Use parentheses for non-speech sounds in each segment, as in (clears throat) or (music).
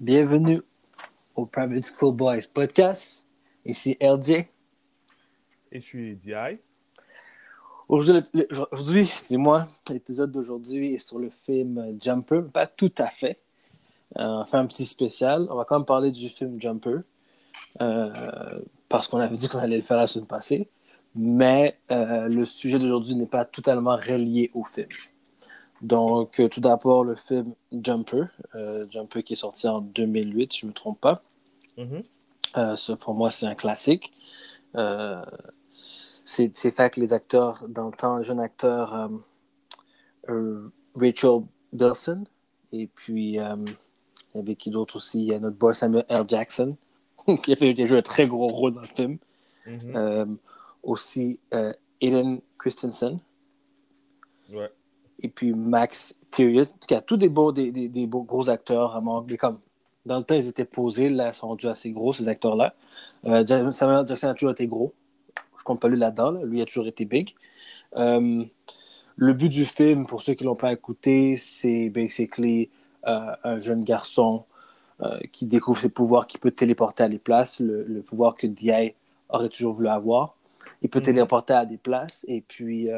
Bienvenue au Private School Boys podcast. Ici LJ. Et je suis DI. Aujourd'hui, excusez-moi, l'épisode d'aujourd'hui est sur le film Jumper. Pas tout à fait. Euh, on fait un petit spécial. On va quand même parler du film Jumper. Euh, parce qu'on avait dit qu'on allait le faire la semaine passée. Mais euh, le sujet d'aujourd'hui n'est pas totalement relié au film. Donc, tout d'abord, le film Jumper. Jumper qui est sorti en 2008, si je ne me trompe pas. Mm-hmm. ça, pour moi, c'est un classique. c'est fait avec les acteurs d'antan, le jeune acteur Rachel Bilson et puis il y avait qui d'autre aussi? Il y a notre boy Samuel L. Jackson, (laughs) qui a, fait, joué un très gros rôle dans le film. Mm-hmm. Euh, aussi euh, Aiden Christensen. Ouais. Et puis Max Tyrion. a tous des beaux, des, des, des beaux gros acteurs. Mais comme dans le temps, ils étaient posés. Là, ils sont rendus assez gros, ces acteurs-là. Euh, Samuel Jackson a toujours été gros. Je compte pas lui là-dedans. Lui a toujours été big. Euh, le but du film, pour ceux qui ne l'ont pas écouté, c'est basically euh, un jeune garçon qui découvre ses pouvoirs, qui peut téléporter à des places, le, pouvoir que DI aurait toujours voulu avoir. Il peut mhm. téléporter à des places et puis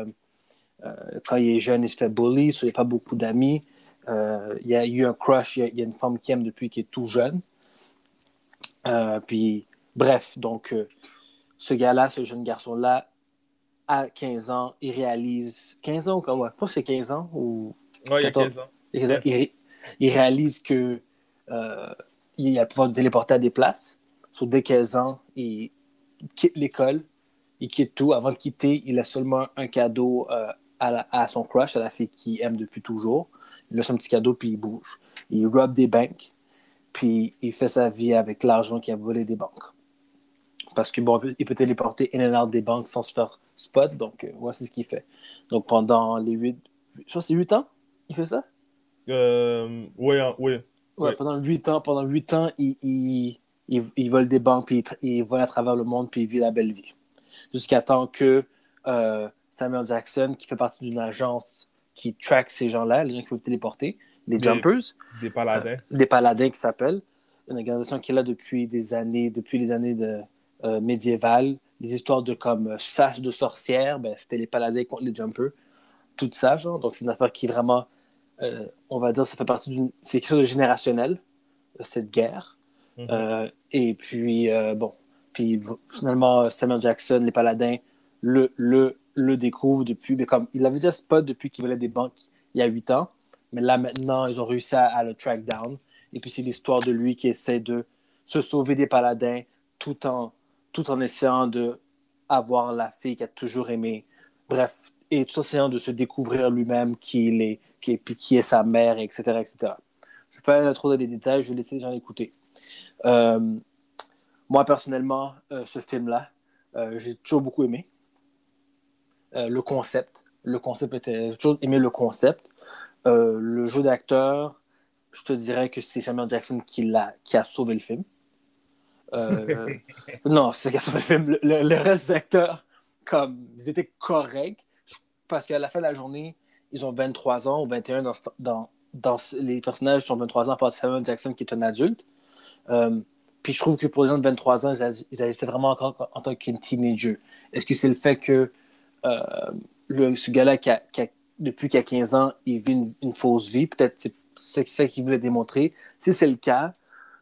quand il est jeune, il se fait bully, il n'a pas beaucoup d'amis. il y a eu un crush, il y, a, une femme qui aime depuis qu'il est tout jeune. puis, bref, donc, ce gars-là, ce jeune garçon-là, à 15 ans, il réalise. 15 ans ou quoi? Pas c'est 15 ans ou. Il y a 15 ans. Il, il réalise que euh, il a le pouvoir de téléporter à des places. Sur dès 15 ans, il quitte l'école, il quitte tout. Avant de quitter, il a seulement un cadeau euh, à, son crush, à la fille qu'il aime depuis toujours. Il a son petit cadeau, puis il bouge. Il robe des banques, puis il fait sa vie avec l'argent qu'il a volé des banques. Parce que bon, il peut téléporter in and out des banques sans se faire spot, donc euh, voici ce qu'il fait. Donc pendant les 8, je crois c'est 8 ans, il fait ça? Euh, oui, hein, oui. Ouais, pendant 8 ans, pendant 8 ans, il, il, il, vole des banques, puis il, vole à travers le monde, puis il vit la belle vie. Jusqu'à temps que euh, Samuel Jackson, qui fait partie d'une agence qui track ces gens-là, les gens qui peuvent téléporter, les jumpers. Des paladins. Euh, des paladins qui s'appellent. Une organisation qui est là depuis des années, depuis les années de, euh, médiévales. Les histoires de comme chasse de sorcières, ben, c'était les paladins contre les jumpers. Tout ça, genre. Donc, c'est une affaire qui vraiment euh, on va dire, ça fait partie d'une. C'est quelque chose de générationnel, cette guerre. Mhm. Euh, et puis, euh, bon. Puis finalement, Samuel Jackson, les Paladins, le, le, le découvrent depuis. Mais comme il avait déjà spot depuis qu'il volait des banques il y a huit ans. Mais là, maintenant, ils ont réussi à, le track down. Et puis, c'est l'histoire de lui qui essaie de se sauver des paladins tout en, tout en essayant de avoir la fille qu'il a toujours aimée. Bref, et tout en essayant de se découvrir lui-même qui il est, qui, qui est sa mère, etc. etc. Je ne vais pas aller trop dans les détails, je vais laisser les gens l'écouter. Euh, moi, personnellement, euh, ce film-là, euh, j'ai toujours beaucoup aimé. Le concept. Le concept était. J'ai toujours aimé le concept. le jeu d'acteur, je te dirais que c'est Samuel Jackson qui, a, qui a sauvé le film. (laughs) non, c'est qui a sauvé le film. Le, reste des acteurs, comme, ils étaient corrects parce qu'à la fin de la journée, ils ont 23 ans ou 21 dans, dans, dans les personnages ont 23 ans, par Samuel Jackson qui est un adulte. Euh, puis je trouve que pour les gens de 23 ans, ils, ils vraiment encore en tant qu'un teenager. Est-ce que c'est le fait que euh, le, ce gars-là, qui a, depuis qu'il a 15 ans, il vit une, fausse vie? Peut-être c'est ça qu'il voulait démontrer. Si c'est le cas,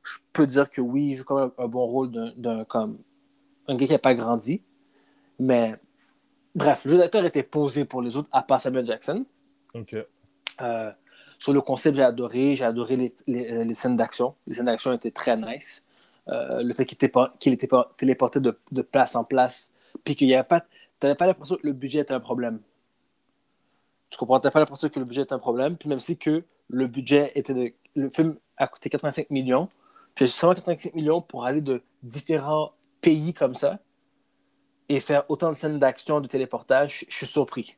je peux dire que oui, il joue quand même un bon rôle d'un comme un gars qui n'a pas grandi. Mais bref, le jeu d'acteur était posé pour les autres, à part Samuel Jackson. Euh, sur le concept, j'ai adoré. J'ai adoré les, les, les scènes d'action. Les scènes d'action étaient très nice. Euh, le fait qu'il était, qu'il était téléporté de, de, place en place, puis qu'il n'y avait pas. Tu n'avais pas l'impression que le budget était un problème. Tu comprends? Tu n'avais pas l'impression que le budget était un problème. Puis même si que le budget était de. Le film a coûté 85 millions, puis seulement 85 millions pour aller de différents pays comme ça et faire autant de scènes d'action, de téléportage, je suis surpris.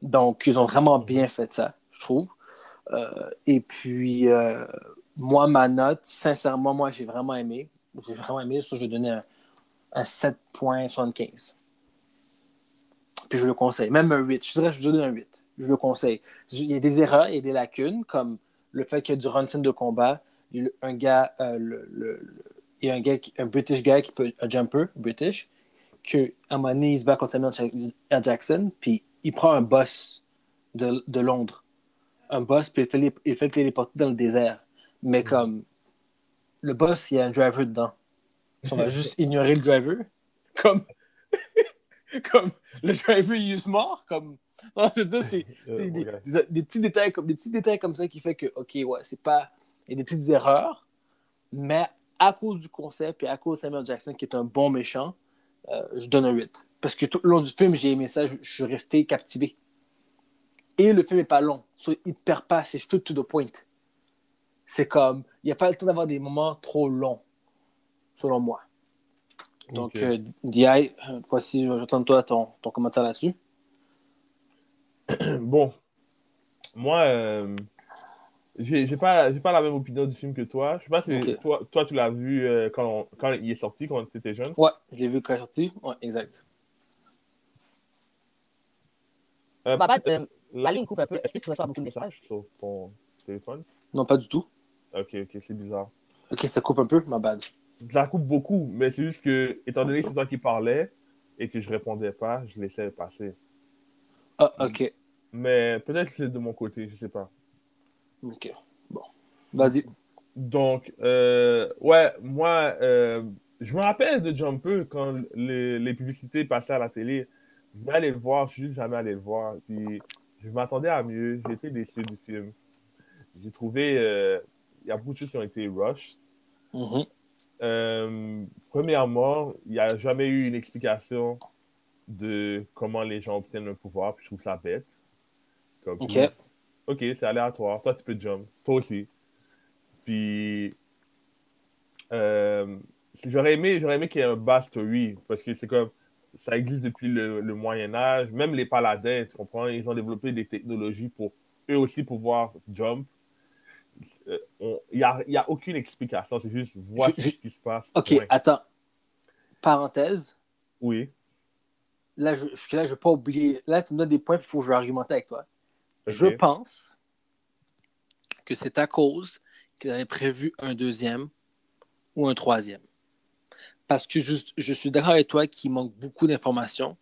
Donc, ils ont vraiment bien fait ça, je trouve. Euh, et puis, euh, moi, ma note, sincèrement, moi, j'ai vraiment aimé. J'ai vraiment aimé. Ça, je vais donner un, 7.75. Puis, je le conseille. Même un 8. Je dirais je donne un 8. Je le conseille. Il y a des erreurs, il y a des lacunes, comme le fait qu'il y a du run de combat. il y a un gars, euh, le, le- le- il y a un gars, qui- un British guy qui peut, un jumper British, que à un moment donné, il se bat contre Samuel L. Jackson, puis il prend un boss de, de Londres. Un boss, puis il fait, les- il fait le téléporter dans le désert. Mais comme le boss, il y a un driver dedans. On va (laughs) juste ignorer le driver. Comme, (laughs) (laughs) comme le driver, il est mort. Comme, (laughs) non, je veux dire, c'est (laughs) Euh, des, ouais. des- des petits détails comme des petits détails comme ça qui fait que ok ouais c'est pas il y a des petites erreurs mais à cause du concept et à cause de Samuel Jackson qui est un bon méchant euh, je donne un 8 parce que tout le long du film j'ai aimé ça je, je suis resté captivé et le film est pas long so, il te perd pas c'est tout to the point c'est comme il n'y a pas le temps d'avoir des moments trop longs selon moi donc Ok. euh, DI euh, voici j'attends de toi ton, ton commentaire là-dessus (clears throat) Bon, moi, euh, j'ai j'ai pas, j'ai pas la même opinion du film que toi. Je sais pas si toi, toi, tu l'as vu euh, quand, quand il est sorti, quand tu étais jeune. ouais je l'ai vu quand il est sorti ouais exact Euh, Bah, bah, euh, la ligne coupe un peu. Est-ce que tu reçois beaucoup de messages? sur ton téléphone? non pas du tout Ok, ok, c'est bizarre. Ok, ça coupe un peu, ma bad. Ça coupe beaucoup, mais c'est juste que, étant donné que c'est toi qui parlais et que je répondais pas, je laissais passer. Ah, ok. Mais peut-être que c'est de mon côté, je sais pas. Ok. Bon. Vas-y. Donc, euh, ouais, moi, euh, je me rappelle de Jumper quand les, les publicités passaient à la télé. Je voulais aller le voir, je suis juste jamais allé le voir. Puis, je m'attendais à mieux. J'ai été déçu du film. J'ai trouvé, euh, il y a beaucoup de choses qui ont été rushed. Mhm. Euh, premièrement, il n'y a jamais eu une explication de comment les gens obtiennent le pouvoir, puis je trouve ça bête. Comme, Ok. Ok, c'est aléatoire. Toi, tu peux jump. Toi aussi. Puis, euh, j'aurais aimé, j'aurais aimé qu'il y ait un backstory, parce que c'est comme, ça existe depuis le, le Moyen Âge. Même les paladins, tu comprends, ils ont développé des technologies pour eux aussi pouvoir jump. Euh, Il n'y a, y a aucune explication, c'est juste, voici Je- ce qui se passe. Ok, Point. attends. Parenthèse. Oui. Là, je je vais pas oublier. Là, tu me donnes des points, puis il faut que je vais argumenter avec toi. Je pense que c'est à cause qu'ils avaient prévu un deuxième ou un troisième. Parce que juste, je suis d'accord avec toi qu'il manque beaucoup d'informations,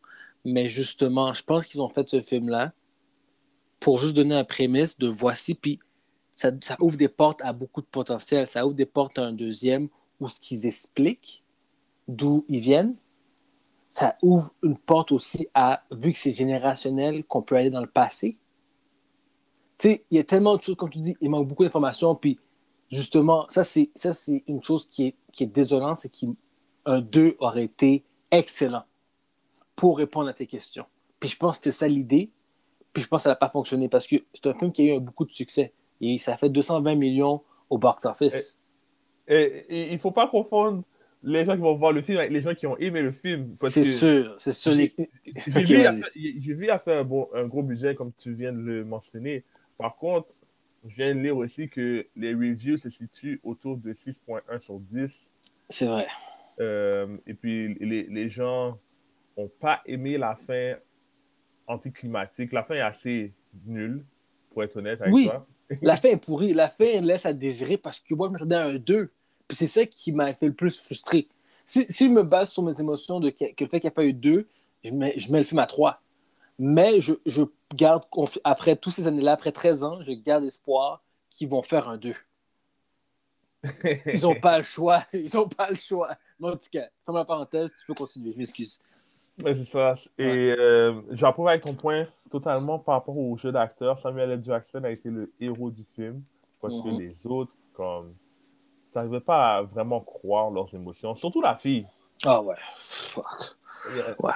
mais justement, je pense qu'ils ont fait ce film-là pour juste donner un prémisse de voici, puis ça, ouvre des portes à beaucoup de potentiel. Ça ouvre des portes à un deuxième où ce qu'ils expliquent, d'où ils viennent, ça ouvre une porte aussi à, vu que c'est générationnel, qu'on peut aller dans le passé. Tu sais, il y a tellement de choses, comme tu dis, il manque beaucoup d'informations, puis justement, ça, c'est, ça, c'est une chose qui est, qui est désolante, c'est qu'un 2 aurait été excellent pour répondre à tes questions. Puis je pense que c'était ça l'idée, puis je pense que ça n'a pas fonctionné, parce que c'est un film qui a eu beaucoup de succès, et ça fait 220 millions au box-office. Et, et il ne faut pas confondre les gens qui vont voir le film avec les gens qui ont aimé le film. C'est sûr, c'est sûr. les- J'ai (laughs) vu, vas-y. j'ai vu à faire un, bon- un gros budget, comme tu viens de le mentionner. Par contre, je viens de lire aussi que les reviews se situent autour de 6.1 sur 10. C'est vrai. Euh, et puis, les, les gens n'ont pas aimé la fin anticlimatique. La fin est assez nulle, pour être honnête avec Oui. toi. La fin est pourrie. La fin laisse à désirer parce que moi, je m'attendais à un 2. Puis c'est ça qui m'a fait le plus frustré. Si, je me base sur mes émotions de que, le fait qu'il n'y a pas eu 2, je mets, le film à 3. Mais je, je garde, après toutes ces années-là, après 13 ans, je garde espoir qu'ils vont faire un 2. Ils n'ont pas le choix. Ils n'ont pas le choix. Mais en tout cas, ferme la parenthèse, tu peux continuer. Je m'excuse. Ouais, c'est ça. Et euh, j'approuve avec ton point totalement par rapport au jeu d'acteur. Samuel L. Jackson a été le héros du film parce que Mhm. les autres, comme, tu n'arrivais pas à vraiment croire leurs émotions. Surtout la fille. Ah ouais. Fuck. Euh, Ouais.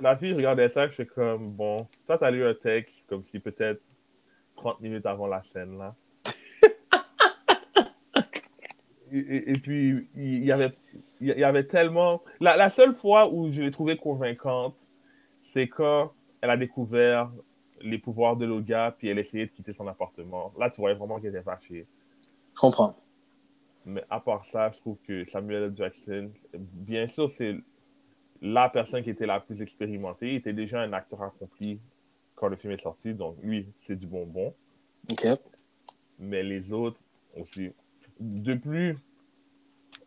La fille regardait ça, je suis comme, bon, toi, tu as lu un texte comme si peut-être 30 minutes avant la scène, là. Et, et- et puis, il y avait, il y avait tellement... La, la seule fois où je l'ai trouvée convaincante, c'est quand elle a découvert les pouvoirs de Loga, puis elle essayait de quitter son appartement. Là, tu voyais vraiment qu'elle était fâchée. Je comprends. Mais à part ça, je trouve que Samuel L. Jackson, bien sûr, c'est la personne qui était la plus expérimentée. Il était déjà un acteur accompli quand le film est sorti, donc lui, c'est du bonbon. OK. Mais les autres aussi. De plus,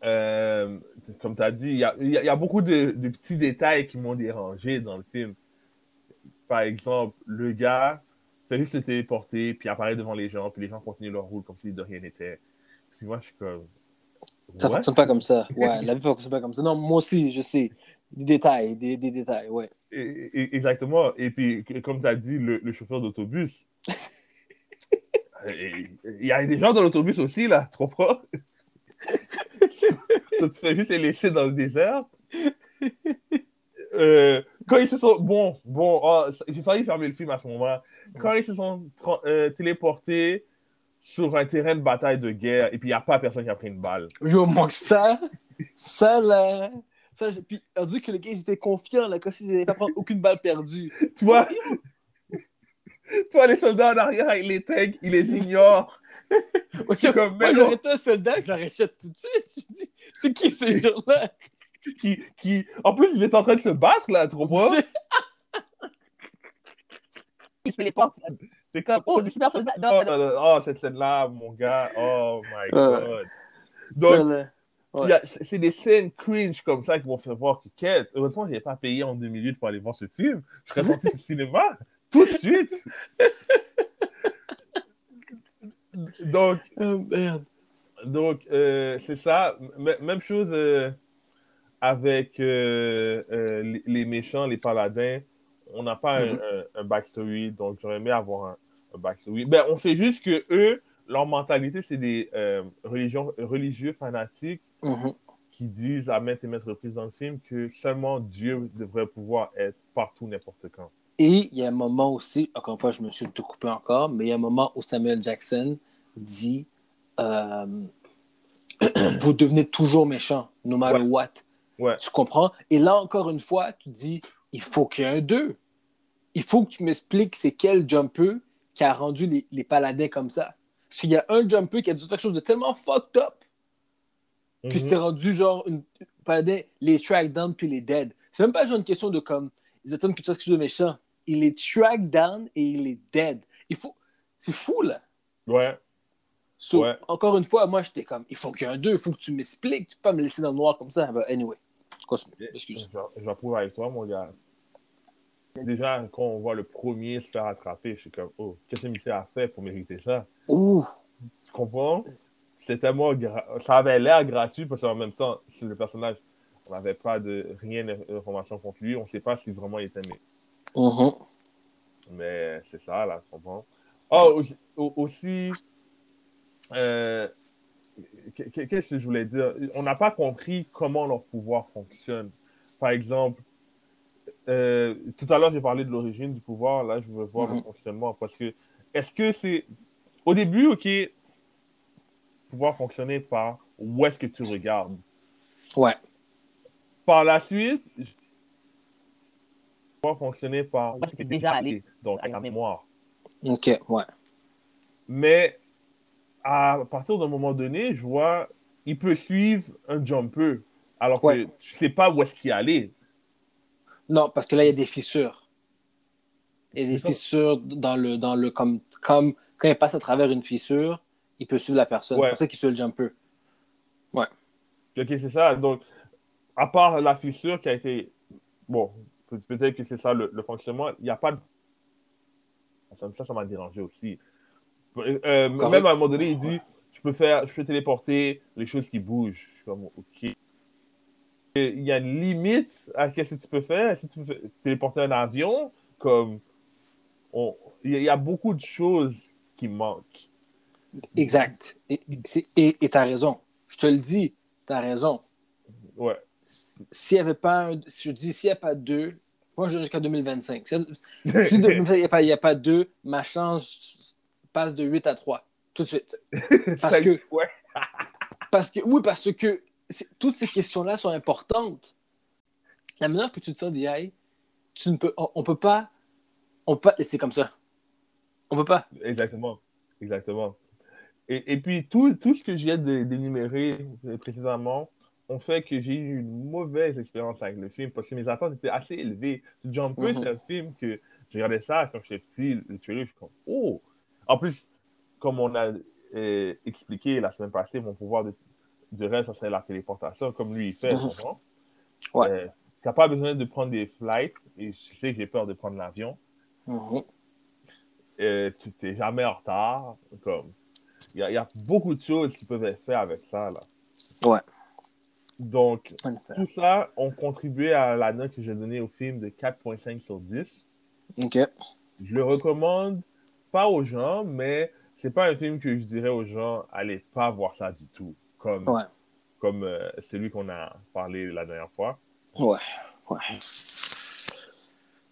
euh, comme tu as dit, il y a, y y beaucoup de, de petits détails qui m'ont dérangé dans le film. Par exemple, le gars fait juste se téléporter, puis apparaît devant les gens, puis les gens continuent leur route comme si de rien n'était. Puis moi, je suis comme. Ça What? fonctionne pas comme ça. Ouais, la vie fonctionne pas comme ça. Non, moi aussi, je sais. Des détails, des, des détails, ouais. Et- et- Exactement. Et puis, comme tu as dit, le, le chauffeur d'autobus. (laughs) Il y a des gens dans l'autobus aussi, là, tu comprends? (laughs) tu fais juste les laisser dans le désert. Euh, quand ils se sont. Bon, bon, oh, j'ai failli fermer le film à ce moment-là. Quand ils se sont euh, téléportés sur un terrain de bataille de guerre et puis il n'y a pas personne qui a pris une balle. Yo, manque ça, ça là. Ça, je- puis on dit que le gars, ils étaient confiants, là, comme s'ils n'avaient pas prendre aucune balle perdue. Tu vois? Toi, les soldats en arrière avec les tanks, ils les ignorent. (laughs) Ouais, suis comme, moi, non. j'aurais été un soldat, je jeté tout de suite. Je me dis, c'est qui ces (laughs) gens-là? qui, qui, en plus, ils étaient en train de se battre, là, tu comprends? Il se téléporte. C'est comme, Oh, le super soldat. oh, Non, non. là, oh, cette scène-là, mon gars, oh my god. Donc. Ouais. c'est des scènes cringe comme ça qui vont faire voir que quête. Heureusement, je n'ai pas payé en deux minutes pour aller voir ce film. Je serais sorti du cinéma tout de suite. Donc, Oh, merde. Donc, euh, c'est ça. M- même chose euh, avec euh, les, les méchants, les paladins. On n'a pas un- Mhm. un, un backstory, donc j'aurais aimé avoir un, un backstory. Ben, on sait juste que eux, leur mentalité, c'est des religions, religieux fanatiques Mhm. qui disent à maintes et maintes reprises dans le film que seulement Dieu devrait pouvoir être partout, n'importe quand. Et il y a un moment aussi, encore une fois, je me suis tout coupé encore, mais il y a un moment où Samuel Jackson dit euh, (clears throat) Vous devenez toujours méchant, no matter Ouais. what. Ouais. Tu comprends? Et là, encore une fois, tu dis Il faut qu'il y ait un 2. Il faut que tu m'expliques c'est quel jumper qui a rendu les, les paladins comme ça. Parce qu'il y a un jumper qui a dû faire quelque chose de tellement fucked up que Mhm. c'est rendu genre une paladin, les track down puis les dead. C'est même pas genre une question de comme ils attendent que tu fasses quelque chose de méchant. Il est track down et il est dead. Il faut. C'est fou là. Ouais. So, Ouais. Encore une fois, moi j'étais comme il faut qu'il y ait un 2, il faut que tu m'expliques. Tu peux pas me laisser dans le noir comme ça. But anyway. Continue. Excuse. Je- J'approuve avec toi, mon gars. Déjà, quand on voit le premier se faire attraper, je suis comme, oh, qu'est-ce que Michel a fait pour mériter ça? Ouh. Tu comprends? C'était tellement gra- Ça avait l'air gratuit parce qu'en même temps, c'est le personnage, on n'avait pas de rien d'information contre lui. On ne sait pas si vraiment il était aimé. Mhm. Mais c'est ça, là, tu comprends? Oh, au- au- aussi, euh, qu- qu- qu'est-ce que je voulais dire? On n'a pas compris comment leur pouvoir fonctionne. Par exemple, euh, tout à l'heure, j'ai parlé de l'origine du pouvoir. Là, je veux voir le Mhm. fonctionnement. Parce que, est-ce que c'est. Au début, OK, pouvoir fonctionner par où est-ce que tu regardes? Ouais. Par la suite, je- pouvoir fonctionner par tu es déjà allé donc à la mémoire. Ok, ouais. Mais à partir d'un moment donné, je vois, il peut suivre un jumper alors que Ouais. tu sais pas où est-ce qu'il est allé. Non, parce que là, il y a des fissures. Il y a des fissures dans le. Dans le comme, comme quand il passe à travers une fissure, il peut suivre la personne. Ouais. C'est pour ça qu'il suit le jumper. Ok, c'est ça. Donc, à part la fissure qui a été. Bon, peut- peut-être que c'est ça le, le fonctionnement. Il n'y a pas de. Ça, ça m'a dérangé aussi. Euh, même à un moment donné, il dit je peux faire, je peux téléporter les choses qui bougent. Je suis comme, ok. Il y a une limite à ce que tu peux faire. Si tu peux téléporter un avion, comme. on- Il y, a- beaucoup de choses qui manquent. Exact. Et et t'as raison. Je te le dis, t'as raison. Ouais. S'il n'y avait pas un, si je dis s'il n'y a pas deux, moi je jusqu'à 2025. Si (laughs) si de- il n'y a, pas- il y a pas deux, ma chance passe de 8 à 3. Tout de suite. (laughs) Parce que- ouais. (laughs) Parce que, oui, parce que toutes ces questions-là sont importantes. La manière que tu te sens d'IA, tu ne peux, on, on peut pas, on peut pas laisser comme ça. On peut pas. Exactement. Exactement. Et, et puis, tout, tout ce que je viens d'énumérer précédemment ont fait que j'ai eu une mauvaise expérience avec le film parce que mes attentes étaient assez élevées. Jumper, Mhm. c'est un film que je regardais ça quand j'étais petit, le trailer, je suis comme, oh! En plus, comme on a euh, expliqué la semaine passée, mon pouvoir de, de rêve, ça serait la téléportation, comme lui il fait. Mhm. vraiment. Ouais. Euh, tu n'as pas besoin de prendre des flights, et je sais que j'ai peur de prendre l'avion. Mhm. Euh, tu n'es jamais en retard. Comme, il y, a- il y a beaucoup de choses qui peuvent être faites avec ça. Là. Ouais. Donc, tout ça ont contribué à la note que j'ai donnée au film de 4.5 sur 10. Ok. Je le recommande pas aux gens, mais c'est pas un film que je dirais aux gens, allez pas voir ça du tout. Comme, Ouais. comme euh, celui qu'on a parlé la dernière fois. Ouais. Ouais.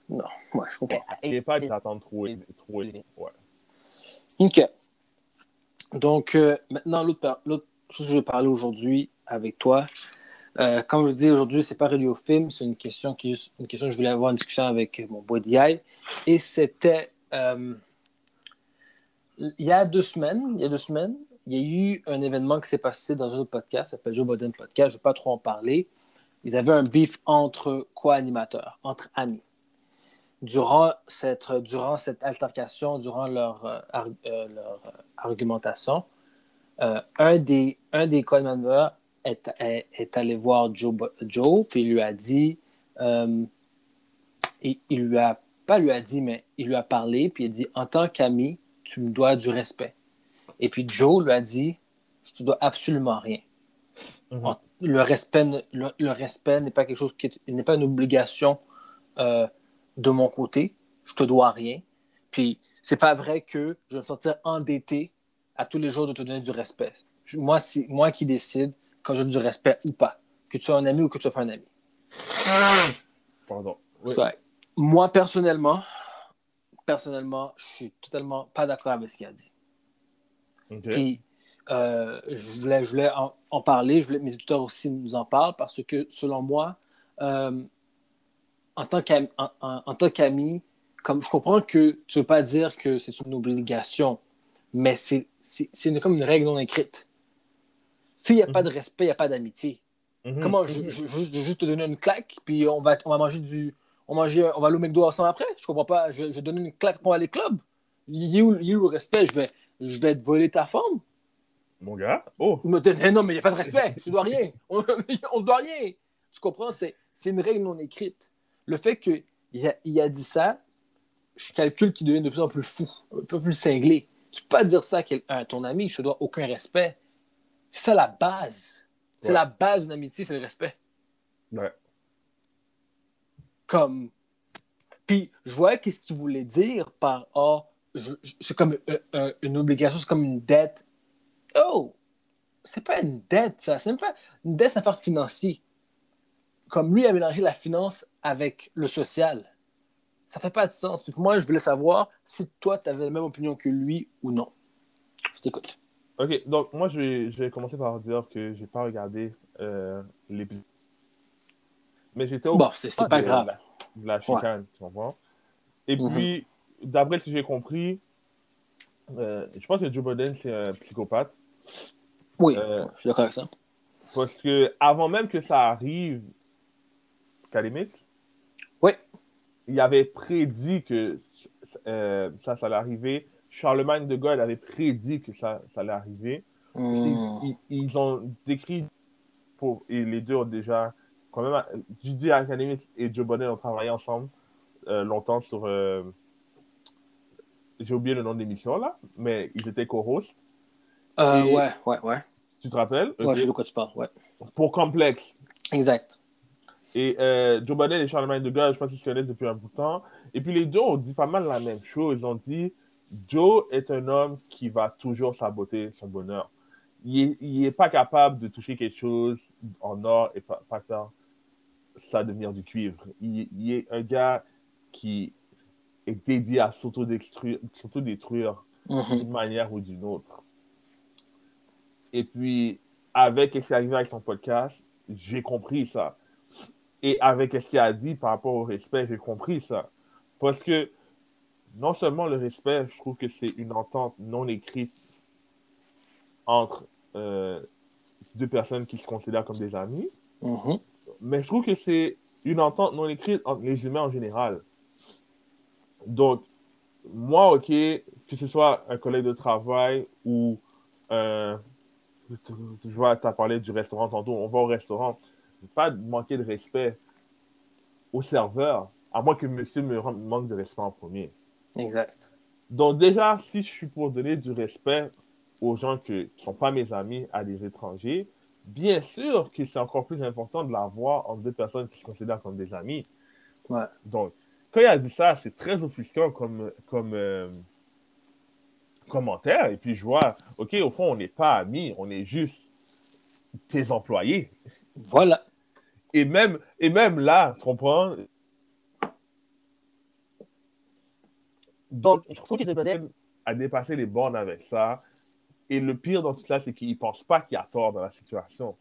Non. Ouais, je comprends. N'est pas d'attendre trop, trop. Ouais. OK. Donc, euh, maintenant, l'autre chose que je vais parler aujourd'hui avec toi, euh, comme je dis aujourd'hui, c'est pas relié au film, c'est une question qui une question que je voulais avoir une discussion avec mon boy DI. Et c'était euh, il y a deux semaines, il y a deux semaines, il y a eu un événement qui s'est passé dans un autre podcast, ça s'appelle Joe Biden Podcast, je ne vais pas trop en parler. Ils avaient un beef entre co-animateurs, entre amis. Durant cette, durant cette altercation, durant leur, euh, leur argumentation, un des, un des co-animateurs est, est, est allé voir Joe, Joe, puis il lui a dit, euh, il, il lui a, pas lui a dit, mais il lui a parlé, puis il a dit, en tant qu'ami, tu me dois du respect. Et puis Joe lui a dit, je te dois absolument rien. Mhm. Le respect, le, le respect n'est pas quelque chose qui est- n'est pas une obligation euh, de mon côté. Je te dois rien. Puis c'est pas vrai que je vais me sentir endetté à tous les jours de te donner du respect. Moi, c'est moi qui décide quand donne du respect ou pas. Que tu sois un ami ou que tu sois pas un ami. Pardon. Oui. Moi, personnellement, personnellement, je suis totalement pas d'accord avec ce qu'il a dit. Ok. Puis, euh, je voulais, je voulais en, en parler, je voulais que mes éditeurs aussi nous en parlent parce que, selon moi, euh, en tant qu'ami, en, en- qu'ami, comme je comprends que tu ne veux pas dire que c'est une obligation, mais c'est, comme une règle non écrite. S'il n'y a pas de respect, il n'y a pas d'amitié. Mhm. Comment je, je- je- je vais juste te donner une claque, puis on va, on va manger du. On, manger, on va aller au McDo ensemble après? Je comprends pas. Je, vais donner une claque pour aller au club. Il est où, il est où le respect? Je vais, je vais te voler ta forme? Mon gars? Oh! Il me dit, non, mais il n'y a pas de respect. Tu dois rien. (laughs) On ne doit rien. Tu comprends? C'est c'est une règle non écrite. Le fait qu'il a, il a dit ça, je calcule qu'il devient de plus en plus fou, un peu plus cinglé. Tu peux pas dire ça à ton ami, je te dois aucun respect. C'est ça la base. C'est Ouais. la base d'une amitié, c'est le respect. Ouais. Comme. Puis, je voyais qu'est-ce qu'il voulait dire par Ah, c'est comme euh, euh, une obligation, c'est comme une dette. Oh! C'est pas une dette, ça. C'est même pas. Une dette, un part financier. Comme lui a mélangé la finance avec le social. Ça fait pas de sens. Puis pour moi, je voulais savoir si toi, tu avais la même opinion que lui ou non. Je t'écoute. Ok, donc moi je vais, je vais commencer par dire que j'ai pas regardé euh, l'épisode. Mais j'étais au Bon, c'est pas de- grave. de la chicane, tu comprends? Et Mhm. puis, d'après ce que j'ai compris, euh, je pense que Joe Biden, c'est un psychopathe. Oui, Euh, je suis d'accord avec ça. Parce que avant même que ça arrive, Kalimix, Oui. il avait prédit que ça, ça allait arriver. Charlemagne de Gaulle avait prédit que ça, ça allait arriver. Hmm. Ils, ils- ils ont décrit, pour, et les deux ont déjà, quand même, Judy Academic et Joe Biden ont travaillé ensemble euh, longtemps sur. euh, J'ai oublié le nom de l'émission là, mais ils étaient co-hosts. Euh, Ouais, ouais, ouais. Tu te rappelles? Ouais, je sais de quoi tu parles. Ouais. Pour Complexe. Exact. Et euh, Joe Biden et Charlemagne de Gaulle, je pense qu'ils se connaissent depuis un bout de temps. Et puis les deux ont dit pas mal la même chose. Ils ont dit Joe est un homme qui va toujours saboter son bonheur. Il n'est pas capable de toucher quelque chose en or et pas, pas faire ça devenir du cuivre. Il, il est un gars qui est dédié à s'autodétruire s'autodétruire Mhm. d'une manière ou d'une autre. Et puis, avec ce qui est arrivé avec son podcast, j'ai compris ça. Et avec ce qu'il a dit par rapport au respect, j'ai compris ça. Parce que non seulement le respect, je trouve que c'est une entente non écrite entre euh, deux personnes qui se considèrent comme des amis, Mhm. mais je trouve que c'est une entente non écrite entre les humains en général. Donc, moi, OK, que ce soit un collègue de travail ou euh, je vois, tu as parlé du restaurant tantôt, on va au restaurant, pas manquer de respect au serveur, à moins que monsieur me manque de respect en premier. Exact. Donc déjà, si je suis pour donner du respect aux gens qui ne sont pas mes amis, à des étrangers, bien sûr que c'est encore plus important de l'avoir entre deux personnes qui se considèrent comme des amis. Ouais. Donc, quand il a dit ça, c'est très offusquant comme, comme euh, commentaire. Et puis je vois, OK, au fond, on n'est pas amis, on est juste tes employés. Voilà. Et même, et même là, tu comprends? Donc, je trouve qu'il peut-être à dépasser les bornes avec ça. Et le pire dans tout ça, c'est qu'il ne pense pas qu'il a tort dans la situation.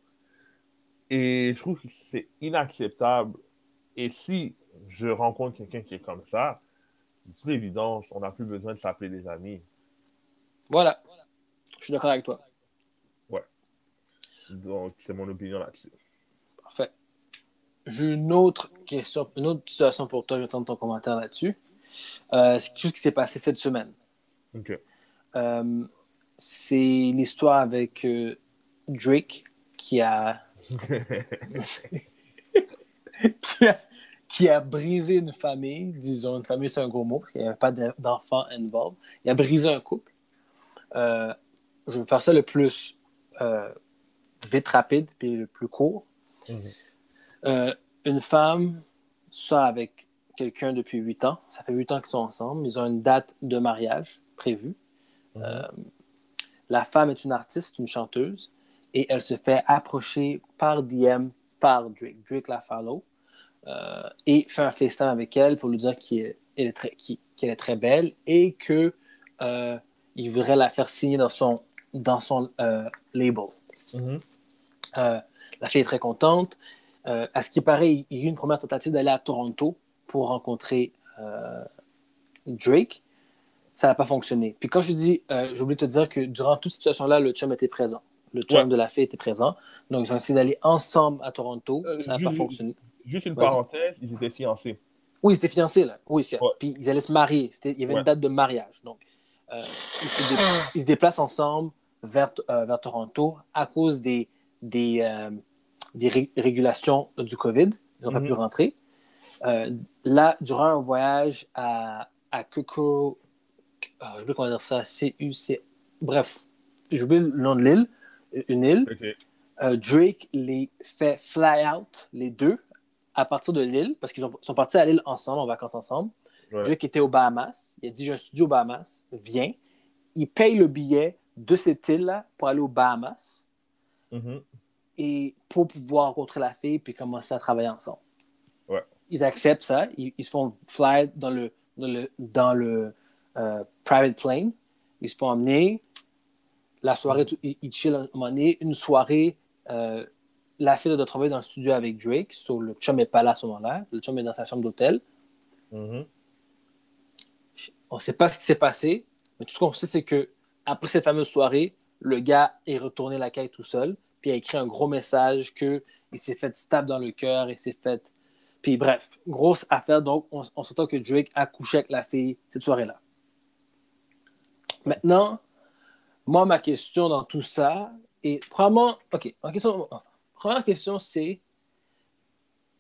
Et je trouve que c'est inacceptable. Et si je rencontre quelqu'un qui est comme ça, de toute évidence, on n'a plus besoin de s'appeler des amis. Voilà. Je suis d'accord avec toi. Ouais. Donc, c'est mon opinion là-dessus. Parfait. J'ai une autre question, une autre situation pour toi. J'attends ton commentaire là-dessus. Euh, c'est quelque chose qui s'est passé cette semaine. Euh, c'est l'histoire avec euh, Drake qui a... (laughs) qui a qui a brisé une famille, disons, une famille c'est un gros mot, parce qu'il n'y avait pas d'enfants involved. Il a brisé un couple. Je vais faire ça le plus vite, rapide, puis le plus court. Mhm. Une femme sort avec quelqu'un depuis huit ans. Ça fait huit ans qu'ils sont ensemble. Ils ont une date de mariage prévue. Mhm. Euh, la femme est une artiste, une chanteuse, et elle se fait approcher par DM par Drake. Drake la follow euh, et fait un FaceTime avec elle pour lui dire qu'elle est, est, très, qu'elle est très belle et que euh, il voudrait la faire signer dans son, dans son label. Mhm. La fille est très contente. À ce qui paraît, il y a eu une première tentative d'aller à Toronto pour rencontrer euh, Drake. Ça n'a pas fonctionné. Puis quand je dis, euh, j'ai oublié de te dire que durant toute cette situation-là, le chum était présent. Le chum Ouais. de la fille était présent. Donc, ils ont essayé d'aller ensemble à Toronto. Euh, ça n'a pas fonctionné. Juste une parenthèse, ils étaient fiancés. Oui, ils étaient fiancés, là. Oui, c'est Ouais. Puis ils allaient se marier. Il y avait Ouais. une date de mariage. Donc, euh, ils, se dé- ils se déplacent ensemble vers, vers Toronto à cause des, des, des ré- régulations du COVID. Ils n'ont pas Mhm. pu rentrer. Euh, là, durant un voyage à, à Coco, ah, je sais comment dire ça, C-U-C. Bref, j'ai oublié le nom de l'île, une île. Euh, Drake les fait fly out, les deux, à partir de l'île, parce qu'ils ont- sont partis à l'île ensemble, en vacances ensemble. Ouais. Drake était aux Bahamas. Il a dit J'ai un studio aux Bahamas, viens. Il paye le billet de cette île-là pour aller aux Bahamas Mhm. et pour pouvoir rencontrer la fille puis commencer à travailler ensemble. Ils acceptent ça. Ils, ils se font fly dans le, dans le, dans le euh, private plane. Ils se font emmener. La soirée, ils, ils chillent un moment donné. Une soirée, euh, la fille doit travailler dans le studio avec Drake. So, le chum n'est pas là à ce moment-là. Le chum est dans sa chambre d'hôtel. Mhm. On ne sait pas ce qui s'est passé, mais tout ce qu'on sait, c'est que après cette fameuse soirée, le gars est retourné la caille tout seul, puis il a écrit un gros message que il s'est fait stab dans le cœur, il s'est fait. Puis bref, grosse affaire. Donc, on, s'entend que Drake a couché avec la fille cette soirée-là. Maintenant, moi, ma question dans tout ça est probablement. OK. Première question, c'est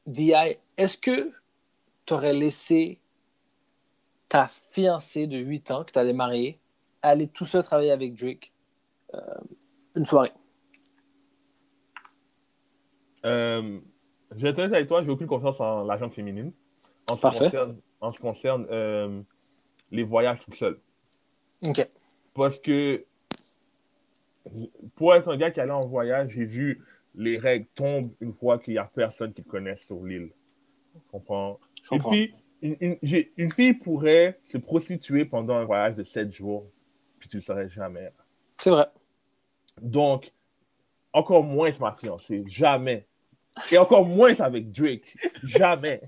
DI, est-ce que tu aurais laissé ta fiancée de 8 ans que tu allais marier aller tout seul travailler avec Drake euh, une soirée? Euh, je vais avec toi, j'ai aucune confiance en la gente féminine. En ce qui Parfait. concerne, en ce qui concerne euh, les voyages tout seul. OK. Parce que pour être un gars qui allait en voyage, j'ai vu les règles tombent une fois qu'il n'y a personne qui connaisse sur l'île. Tu comprends? Je Une comprends. fille, une, une- j'ai- une fille pourrait se prostituer pendant un voyage de 7 jours, puis tu ne le saurais jamais. C'est vrai. Donc, encore moins ma fiancée, jamais. Et encore moins avec Drake, jamais.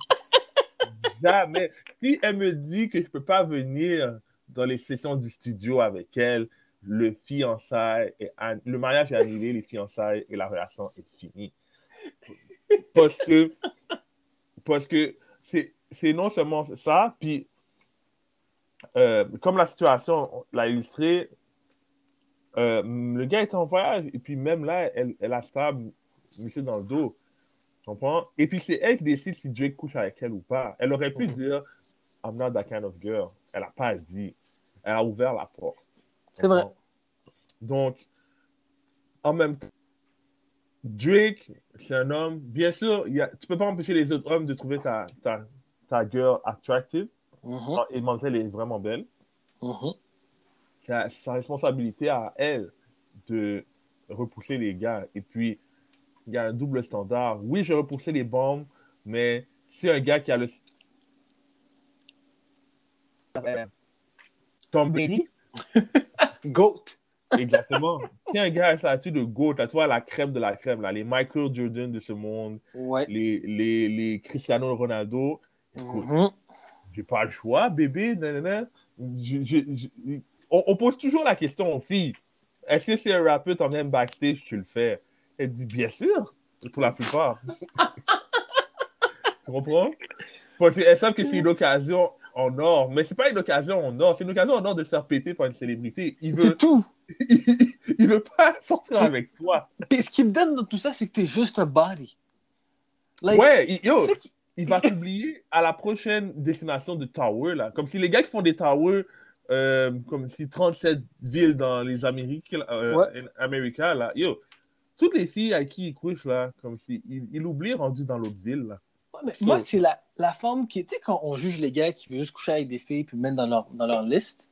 jamais. Si elle me dit que je ne peux pas venir dans les sessions du studio avec elle, le fiançailles, est an- le mariage est annulé, les fiançailles et la relation est finie. Parce que, parce que c'est, non seulement ça, puis euh, comme la situation l'a illustré, Euh, le gars était en voyage, et puis même là, elle, elle a stable, dans le dos. Comprends? Et puis c'est elle qui décide si Drake couche avec elle ou pas. Elle aurait pu Mhm. dire I'm not that kind of girl. Elle n'a pas dit. Elle a ouvert la porte. C'est vrai. Donc, en même temps, Drake, c'est un homme. Bien sûr, y a, tu peux pas empêcher les autres hommes de trouver ta, ta, ta girl attractive. Mhm, Et Mademoiselle est vraiment belle. mhm. C'est sa responsabilité à elle de repousser les gars. Et puis, il y a un double standard. Oui, je repousser les bombes, mais si un gars qui a le. Tom Brady, (laughs) Goat. exactement. si un gars a le statut de GOAT, là, tu vois, la crème de la crème, là, les Michael Jordan de ce monde, Ouais. les, les, les Cristiano Ronaldo, écoute, Mhm. j'ai pas le choix, bébé. nanana. Je- je- je- on, on pose toujours la question aux filles. Est-ce que c'est un rappeur, t'en viens backstage, tu le fais? Elle dit bien sûr, pour la plupart. (laughs) tu comprends? Parce qu'elles savent que c'est une occasion en or, mais c'est pas une occasion en or, c'est une occasion en or de le faire péter par une célébrité. Il veut, C'est tout. (laughs) il veut pas sortir avec toi. Puis ce qui me donne dans tout ça, c'est que t'es juste un body. Like, Ouais, il- yo, il va t'oublier à la prochaine destination de Tower, là. Comme si les gars qui font des Towers, euh, comme si 37 villes dans les Amériques, euh, Ouais. America, là, yo, toutes les filles à qui il couche, là, comme si, il, il oublie rendu dans l'autre ville, là. Ouais, mais moi, c'est la, la femme qui. Tu sais, quand on juge les gars qui veulent juste coucher avec des filles puis mettre dans leur, dans leur liste,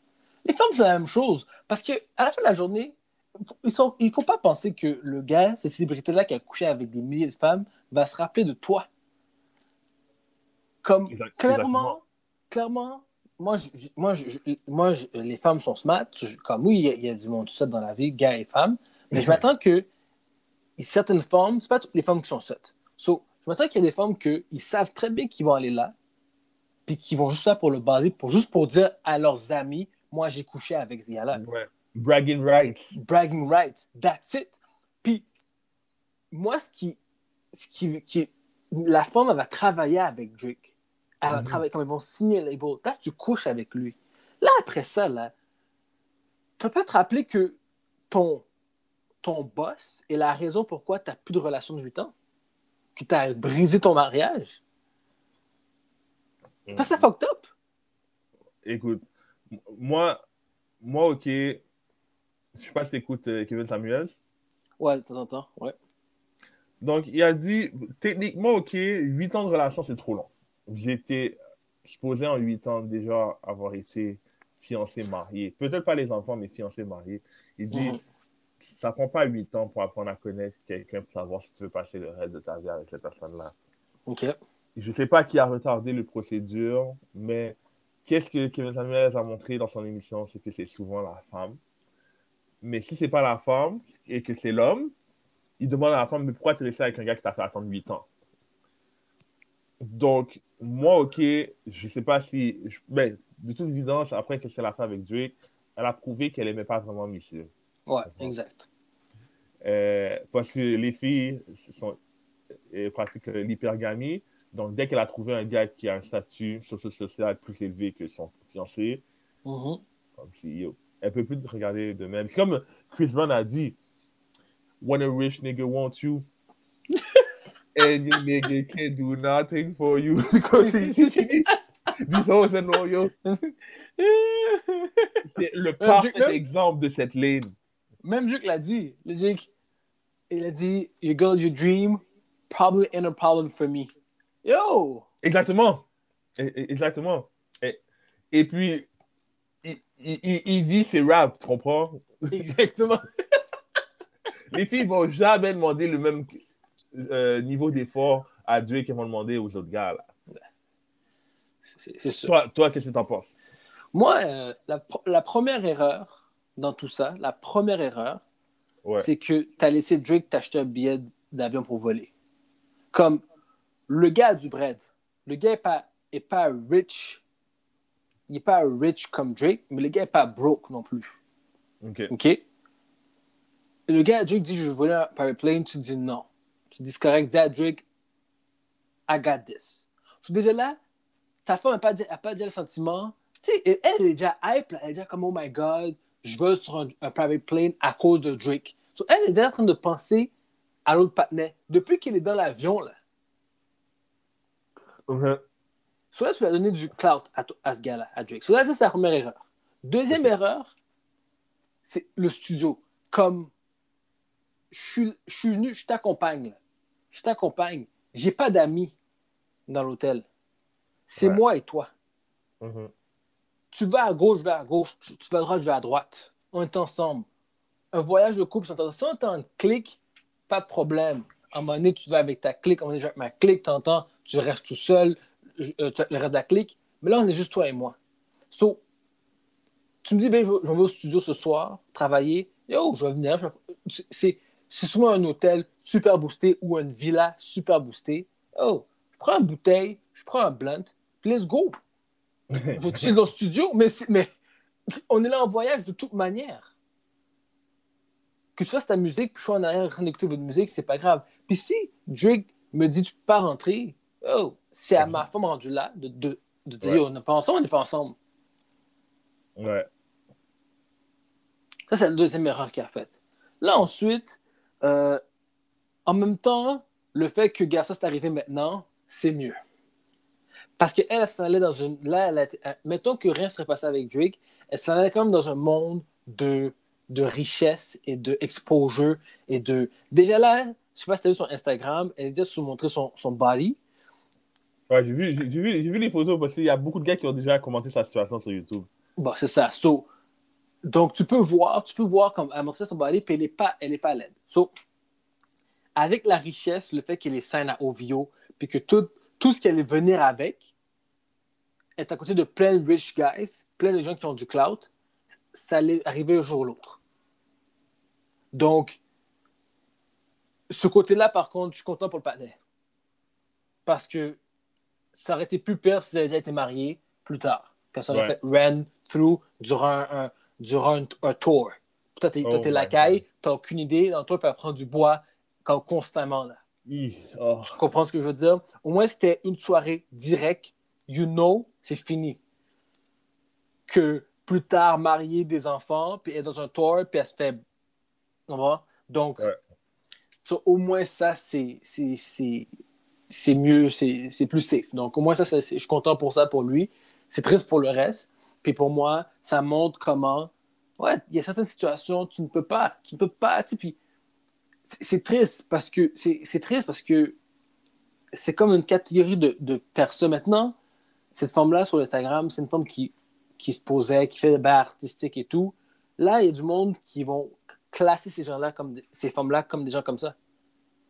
les femmes, c'est la même chose. Parce que à la fin de la journée, ils sont, il faut pas penser que le gars, cette célébrité-là qui a couché avec des milliers de femmes, va se rappeler de toi. Comme Exact- clairement, clairement, moi, je, moi, je- moi je- les femmes sont smart. Je- comme oui, il y, a, il y a du monde tout ça dans la vie, gars et femmes. Mais je (laughs) m'attends que certaines femmes, c'est pas toutes les femmes qui sont sottes. So, je m'attends qu'il y a des femmes qui savent très bien qu'ils vont aller là, puis qui vont juste là pour le baser, pour, juste pour dire à leurs amis, moi j'ai couché avec ce gars-là. Ouais. Bragging rights. Bragging rights, that's it. Puis, moi, ce qui, ce qui, qui- la femme, elle va travailler avec Drake. Elle va Mhm. travailler, comme ils vont signer le label. Là, tu couches avec lui. Là, après ça, là, tu peux te rappeler que ton, ton boss est la raison pourquoi tu n'as plus de relation de 8 ans. Que tu as brisé ton mariage. Parce que c'est fucked up. Écoute, moi, moi, ok, je sais pas si t'écoutes euh, Kevin Samuels. Ouais, de temps en temps. Ouais. Donc, il a dit, techniquement, OK, 8 ans de relation, c'est trop long. Vous étiez supposé en 8 ans déjà avoir été fiancé, marié. Peut-être pas les enfants, mais fiancé, marié. Il dit, Mhm. Ça prend pas 8 ans pour apprendre à connaître quelqu'un pour savoir si tu veux passer le reste de ta vie avec cette personne-là. OK. Je sais pas qui a retardé le procédure, mais qu'est-ce que Kevin Samuels a montré dans son émission, c'est que c'est souvent la femme. Mais si c'est pas la femme et que c'est l'homme, il demande à la femme, mais pourquoi es resté avec un gars qui t'a fait attendre 8 ans? Donc, moi, ok, je sais pas si. je- ben, de toute évidence, après que c'est la fin avec Drake, elle a prouvé qu'elle aimait pas vraiment Missy. Ouais, exact. Euh, parce que les filles sont, elles pratiquent l'hypergamie. Donc, dès qu'elle a trouvé un gars qui a un statut socio-social plus élevé que son fiancé, Mhm. comme si, yo, elle peut plus te regarder de même. C'est comme Chris Brown a dit When a rich nigga wants you, (laughs) and your nigga can do nothing for you. (laughs) Comme. (laughs) C'est le parfait exemple de cette ligne. Même Drake l'a dit. Le Drake, il a dit, Your girl, your dream, probably ain't a problem for me. Yo! Exactement. E- e- Exactement. Et, et puis, il, il- il- il vit ses raps, tu comprends? Exactement. (laughs) Les filles vont jamais demander le même euh, niveau d'effort à Dieu qu'elles vont demander aux autres gars. là. C'est c'est sûr. Toi, toi qu'est-ce que t'en penses? Moi, euh, la première erreur dans tout ça, la première erreur, Ouais. c'est que tu as laissé Drake t'acheter un billet d'avion pour voler. Comme le gars a du bread. Le gars n'est pas, est pas rich. Il n'est pas rich comme Drake, mais le gars n'est pas broke non plus. OK. OK? Et le gars, Drake dit, je veux voler par airplane. Tu dis non. Tu dis, correct. Dis à Drake, I got this. So, déjà là, ta femme n'a pas, dit- a pas déjà le sentiment. Tu sais, elle, elle est déjà hype, là. elle est déjà comme, oh my god, je veux être sur un, un private plane à cause de Drake. So, elle est déjà en train de penser à l'autre patinet. Depuis qu'il est dans l'avion, là. Mhm. So là, tu vas donner du clout à, ce gars-là, à Drake. So là, ça, c'est la première erreur. Deuxième erreur, c'est le studio. Comme, je suis, venu, je t'accompagne. Je t'accompagne. J'ai pas d'amis dans l'hôtel. C'est Ouais. moi et toi. Mhm. Tu vas à gauche, je vais à gauche. Tu vas à droite, je vais à droite. On est ensemble. Un voyage de couple, si on si on entend un clic, pas de problème. À un moment donné, tu vas avec ta clique. À un moment donné, je vais avec ma clique. Tu entends, tu restes tout seul. euh, tu- le reste de la clique. Mais là, on est juste toi et moi. So, tu me dis, ben, je vais au studio ce soir, travailler. Yo, je vais venir. c'est souvent un hôtel super boosté ou une villa super boostée. Oh, je prends une bouteille, je prends un blunt, puis let's go. Faut que tu dans le studio, mais, on est là en voyage de toute manière. Que tu fasses ta musique, puis je suis en arrière en train d'écouter votre musique, c'est pas grave. Puis si Drake me dit tu peux pas rentrer, oh, c'est à ma femme rendue là de, de, de dire Ouais. On n'est pas ensemble, on n'est pas ensemble. Ouais. Ça, c'est la deuxième erreur qu'il a faite. Là, ensuite, euh, en même temps, le fait que Garça c'est arrivé maintenant, c'est mieux. Parce qu'elle, elle s'en allait dans une. Là, elle elle- mettons que rien ne serait passé avec Drake, elle s'en allait quand même dans un monde de, de richesse et de exposure et de. Déjà là, je sais pas si tu as vu sur Instagram, elle déjà sous montré son, son body. Ouais, j'ai vu, j'ai vu, j'ai vu les photos parce qu'il y a beaucoup de gars qui ont déjà commenté sa situation sur YouTube. Bon, c'est ça. So, donc, tu peux voir, tu peux voir comme elle montre son body, puis elle n'est pas, elle est pas laide. So, avec la richesse, le fait qu'elle est saine à OVO, puis que tout, tout ce qu'elle est venir avec est à côté de plein de rich guys, plein de gens qui ont du clout, ça allait arriver un jour ou l'autre. Donc, ce côté-là, par contre, je suis content pour le patinet. Parce que ça aurait été plus pire si elle avait déjà été mariée plus tard. Quand ça aurait Ouais. fait run through durant un, durant un, un tour. Toi, t'es Oh my lacaille, t'as aucune idée, dans toi, tu prendre du bois comme constamment. Là. Ih, oh. Tu comprends ce que je veux dire? Au moins, c'était une soirée directe. You know, c'est fini. Que plus tard, marier des enfants, puis être dans un tour, puis elle se fait. Tu? Donc, Ouais. au moins, ça, c'est mieux, c'est plus safe. Donc, au moins, ça, je suis content pour ça, pour lui. C'est triste pour le reste. Puis pour moi, ça montre comment, ouais, il y a certaines situations, tu ne peux pas, tu ne peux pas, tu sais, puis c'est triste parce que, c'est triste parce que c'est comme une catégorie de, de personnes. Maintenant, cette femme-là sur Instagram, c'est une femme qui, qui se posait, qui fait des bains artistiques et tout. Là, il y a du monde qui vont classer ces gens-là comme des- ces femmes-là comme des gens comme ça.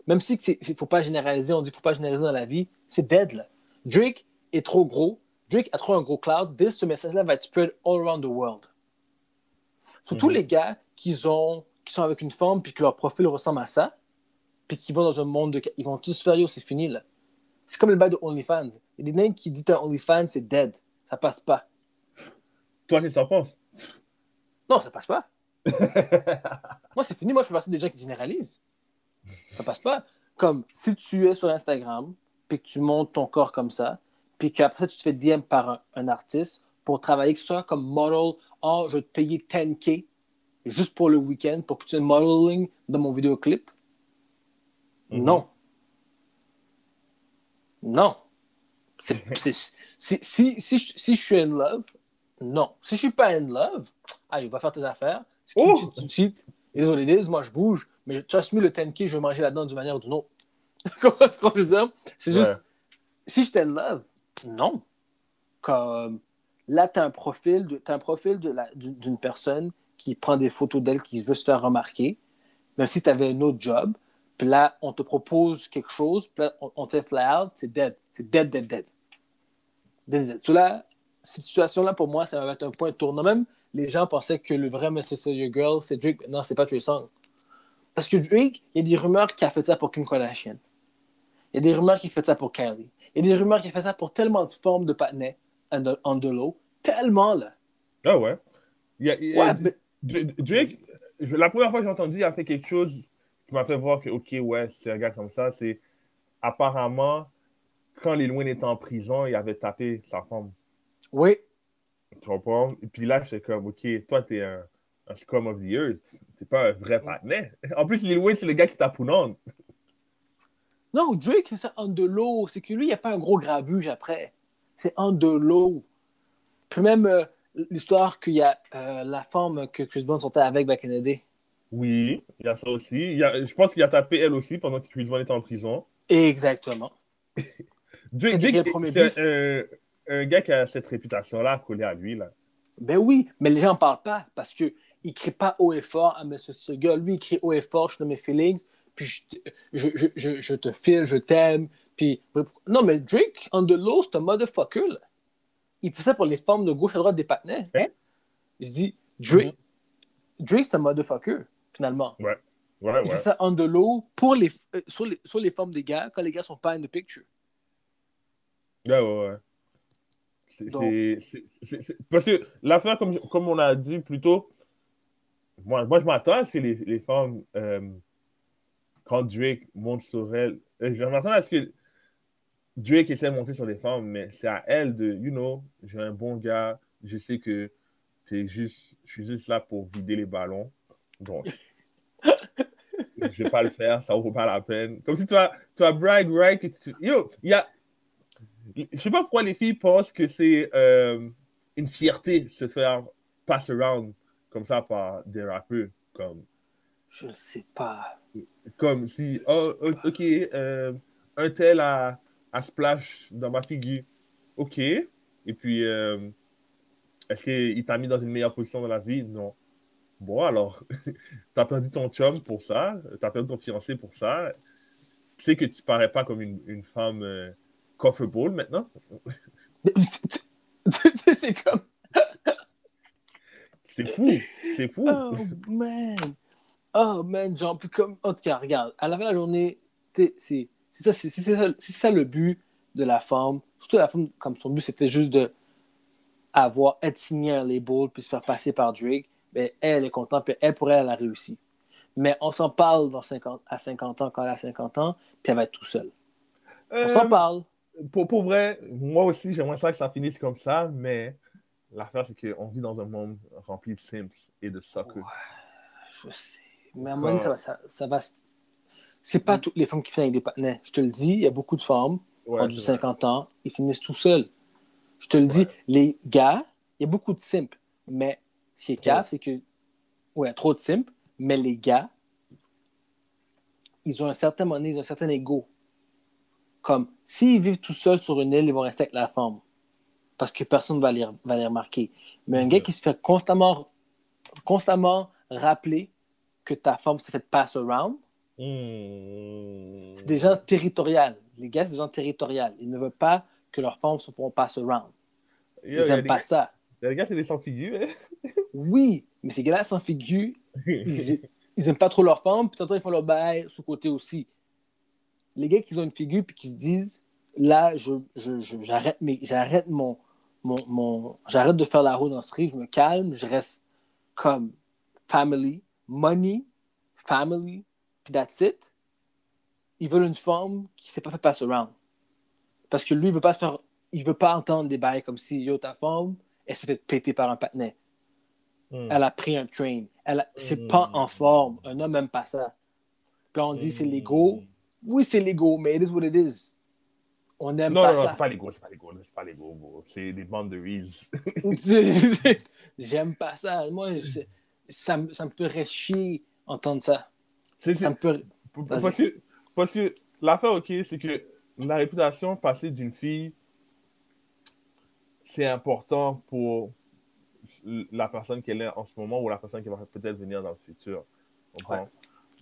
Même si il ne faut pas généraliser, on dit qu'il ne faut pas généraliser dans la vie, c'est dead là. Drake est trop gros. Drake a trop un gros cloud. Dès ce message-là va être spread all around the world. Surtout Mhm. les gars qui, ont, qui sont avec une femme puis que leur profil ressemble à ça, puis qui vont dans un monde de. Ils vont tous faire yo, c'est fini là. C'est comme le bail de OnlyFans. Il y a des nains qui disent un OnlyFans, c'est dead. Ça passe pas. Toi, qu'est-ce que t'en penses? Non, ça passe pas. (laughs) Moi, c'est fini. Moi, je fais partie des gens qui généralisent. Ça passe pas. Comme si tu es sur Instagram, puis que tu montes ton corps comme ça, puis qu'après tu te fais DM par un, un artiste pour travailler, que ce soit comme model, oh, je vais te payer 10K juste pour le week-end pour que tu aies modeling dans mon vidéoclip? Mhm. Non. Non. (laughs) C'est- si, si, si, je- si je suis in love, non. Si je suis pas in love, allez, va faire tes affaires. Si tu Oh! tu what it is. Moi, je bouge. Mais trust me, le 10K, je vais manger là-dedans d'une manière ou d'une autre. Comment tu comprends dire? C'est juste, Ouais. si je in love, non. Comme, là, tu as un profil de- un d'une personne qui prend des photos d'elle, qui veut se faire remarquer, même si tu avais un autre job. Puis là, on te propose quelque chose, puis là, on, te fait fly out, c'est dead. C'est dead, dead, dead. Dead, dead. So là, cette situation-là, pour moi, ça va être un point tournant. Même les gens pensaient que le vrai Mr. Your Girl, c'est Drake. Non, c'est pas Trey Songz. Parce que Drake, il y a des rumeurs qu'il a fait ça pour Kim Kardashian. Il y a des rumeurs qu'il a fait ça pour Kylie. Il y a des rumeurs qu'il a fait ça pour tellement de formes de patinets en de, l'eau. Tellement, là. Ah ouais. Il y a- il y a- Ouais, mais- Drake, la première fois que j'ai entendu, il a fait quelque chose qui m'a fait voir que, ok, ouais, c'est un gars comme ça. C'est apparemment, quand Lil Wayne était en prison, il avait tapé sa femme. oui, Tu comprends? Et puis là, j'étais comme, ok, toi, t'es un, un Scrum of the Year, t'es pas un vrai partenaire. (laughs) En plus, Lil Wayne, c'est le gars qui tape non. Non, Drake, c'est en de l'eau. C'est que lui, il n'y a pas un gros grabuge après. C'est en de l'eau. Puis même euh, l'histoire qu'il y a euh, la femme que Chris Brown sortait avec back in the day. Oui, il y a ça aussi. Il y a- je pense qu'il a tapé elle aussi pendant que Chris Brown était en prison. Exactement. (laughs) Drake, C'est c'est un, gars qui a cette réputation-là collée à lui. Là. Ben oui, mais les gens n'en parlent pas parce qu'il ne crie pas haut et fort à Monsieur ce gars. Lui, il crie haut et fort, je suis dans mes feelings, puis je, te- je, je, je, je te file, je t'aime. Puis... Non, mais Drake, on the low, c'est un motherfucker. Là. Il fait ça pour les femmes de gauche à droite des partenaires. Hein? Je dis, Drake, Drake c'est un motherfucker, finalement. Ouais, Il ouais. fait ça on the low pour les, euh, sur, les, sur les femmes des gars quand les gars sont pas in the picture. Ouais, ouais, ouais. C'est- c'est- c'est- c'est- c'est- Parce que l'affaire, comme, comme on a dit plus tôt, moi, moi je m'attends à ce que les, les femmes, euh, quand Drake monte sur elles, euh, je m'attends à ce que Drake essaie de monter sur les femmes, mais c'est à elle de, you know, j'ai un bon gars, je sais que t'es juste, je suis juste là pour vider les ballons. Donc, (laughs) je vais pas le faire, ça vaut pas la peine. Comme si tu vas brag, right? que tu- Yo, il y a, je sais pas pourquoi les filles pensent que c'est euh, une fierté se faire pass around comme ça par des rappeurs. Comme, Je ne sais pas. comme si, oh, ok, euh, un tel a, a splash dans ma figure. Ok. Et puis, euh, est-ce qu'il t'a mis dans une meilleure position dans la vie? Non. Bon, alors, (laughs) t'as perdu ton chum pour ça, t'as perdu ton fiancé pour ça. Tu sais que tu parais pas comme une, une femme euh, comfortable maintenant? (laughs) C'est comme. C'est fou, c'est fou. Oh man! Oh man, genre, comme. En tout cas, regarde, à la fin de la journée, t'es- c'est c'est ça, c'est- ça, ça le but de la femme. Surtout la femme, comme son but, c'était juste de avoir, être signé à un label puis se faire passer par Drake. Mais elle est contente, puis elle, pour elle, elle a réussi. Mais on s'en parle dans 50, à 50 ans, quand elle a 50 ans, puis elle va être tout seule. On Euh, s'en parle. pour, pour vrai, moi aussi, j'aimerais ça que ça finisse comme ça, mais l'affaire, c'est qu'on vit dans un monde rempli de Sims et de soccer. Je sais. Mais à un moment donné, ça va. Ça, ça va c'est pas toutes les femmes qui finissent avec des partenaires. Je te le dis, il y a beaucoup de femmes Ouais, c'est 50 ans, ils finissent tout seuls. Je te le dis, les gars, il y a beaucoup de simp. Mais ce qui est Trop. cave, c'est que. Ouais, trop de simp. Mais les gars, ils ont un certain moment, ils ont un certain ego. Comme, s'ils vivent tout seuls sur une île, ils vont rester avec la femme. Parce que personne ne va les, va les remarquer. Mais un gars qui se fait constamment, constamment rappeler que ta femme s'est fait pass around, Hmm. c'est des gens territoriaux. Les gars, c'est des gens territoriaux. Ils ne veulent pas que leurs femmes se font pass around. Yo, Ils n'aiment pas gars- ça. des gars, c'est des sans-figures. hein. (laughs) Oui, mais ces gars-là sans figure, (laughs) ils, ils aiment pas trop leur femme, puis tantôt ils font leur bail sous côté aussi. Les gars qui ont une figure puis qui se disent là, je, je- je- j'arrête j'arrête mon, mon, mon- j'arrête de faire la roue dans le street, je me calme, je reste comme family, money, family, puis. Ils veulent une femme qui s'est pas fait pass around. Parce que lui, il veut pas se faire, il veut pas entendre des bails comme si yo ta femme, elle s'est fait péter par un patinet. Hmm. Elle a pris un train. Elle a- C'est Mm. pas en forme. Un homme n'aime pas ça. Puis on dit c'est Hmm. l'ego. Oui, c'est l'ego, mais it is what it is. On n'aime Non, pas non, non, ça. c'est pas l'ego, c'est pas l'ego, c'est pas l'ego, bro. C'est des boundaries. (laughs) J'aime pas ça. Moi, je- ça, me- ça me ferait chier entendre ça. C'est- Vas-y. Parce que, parce que l'affaire, ok, c'est que la réputation passée d'une fille, c'est important pour la personne qu'elle est en ce moment ou la personne qui va peut-être venir dans le futur. Ouais.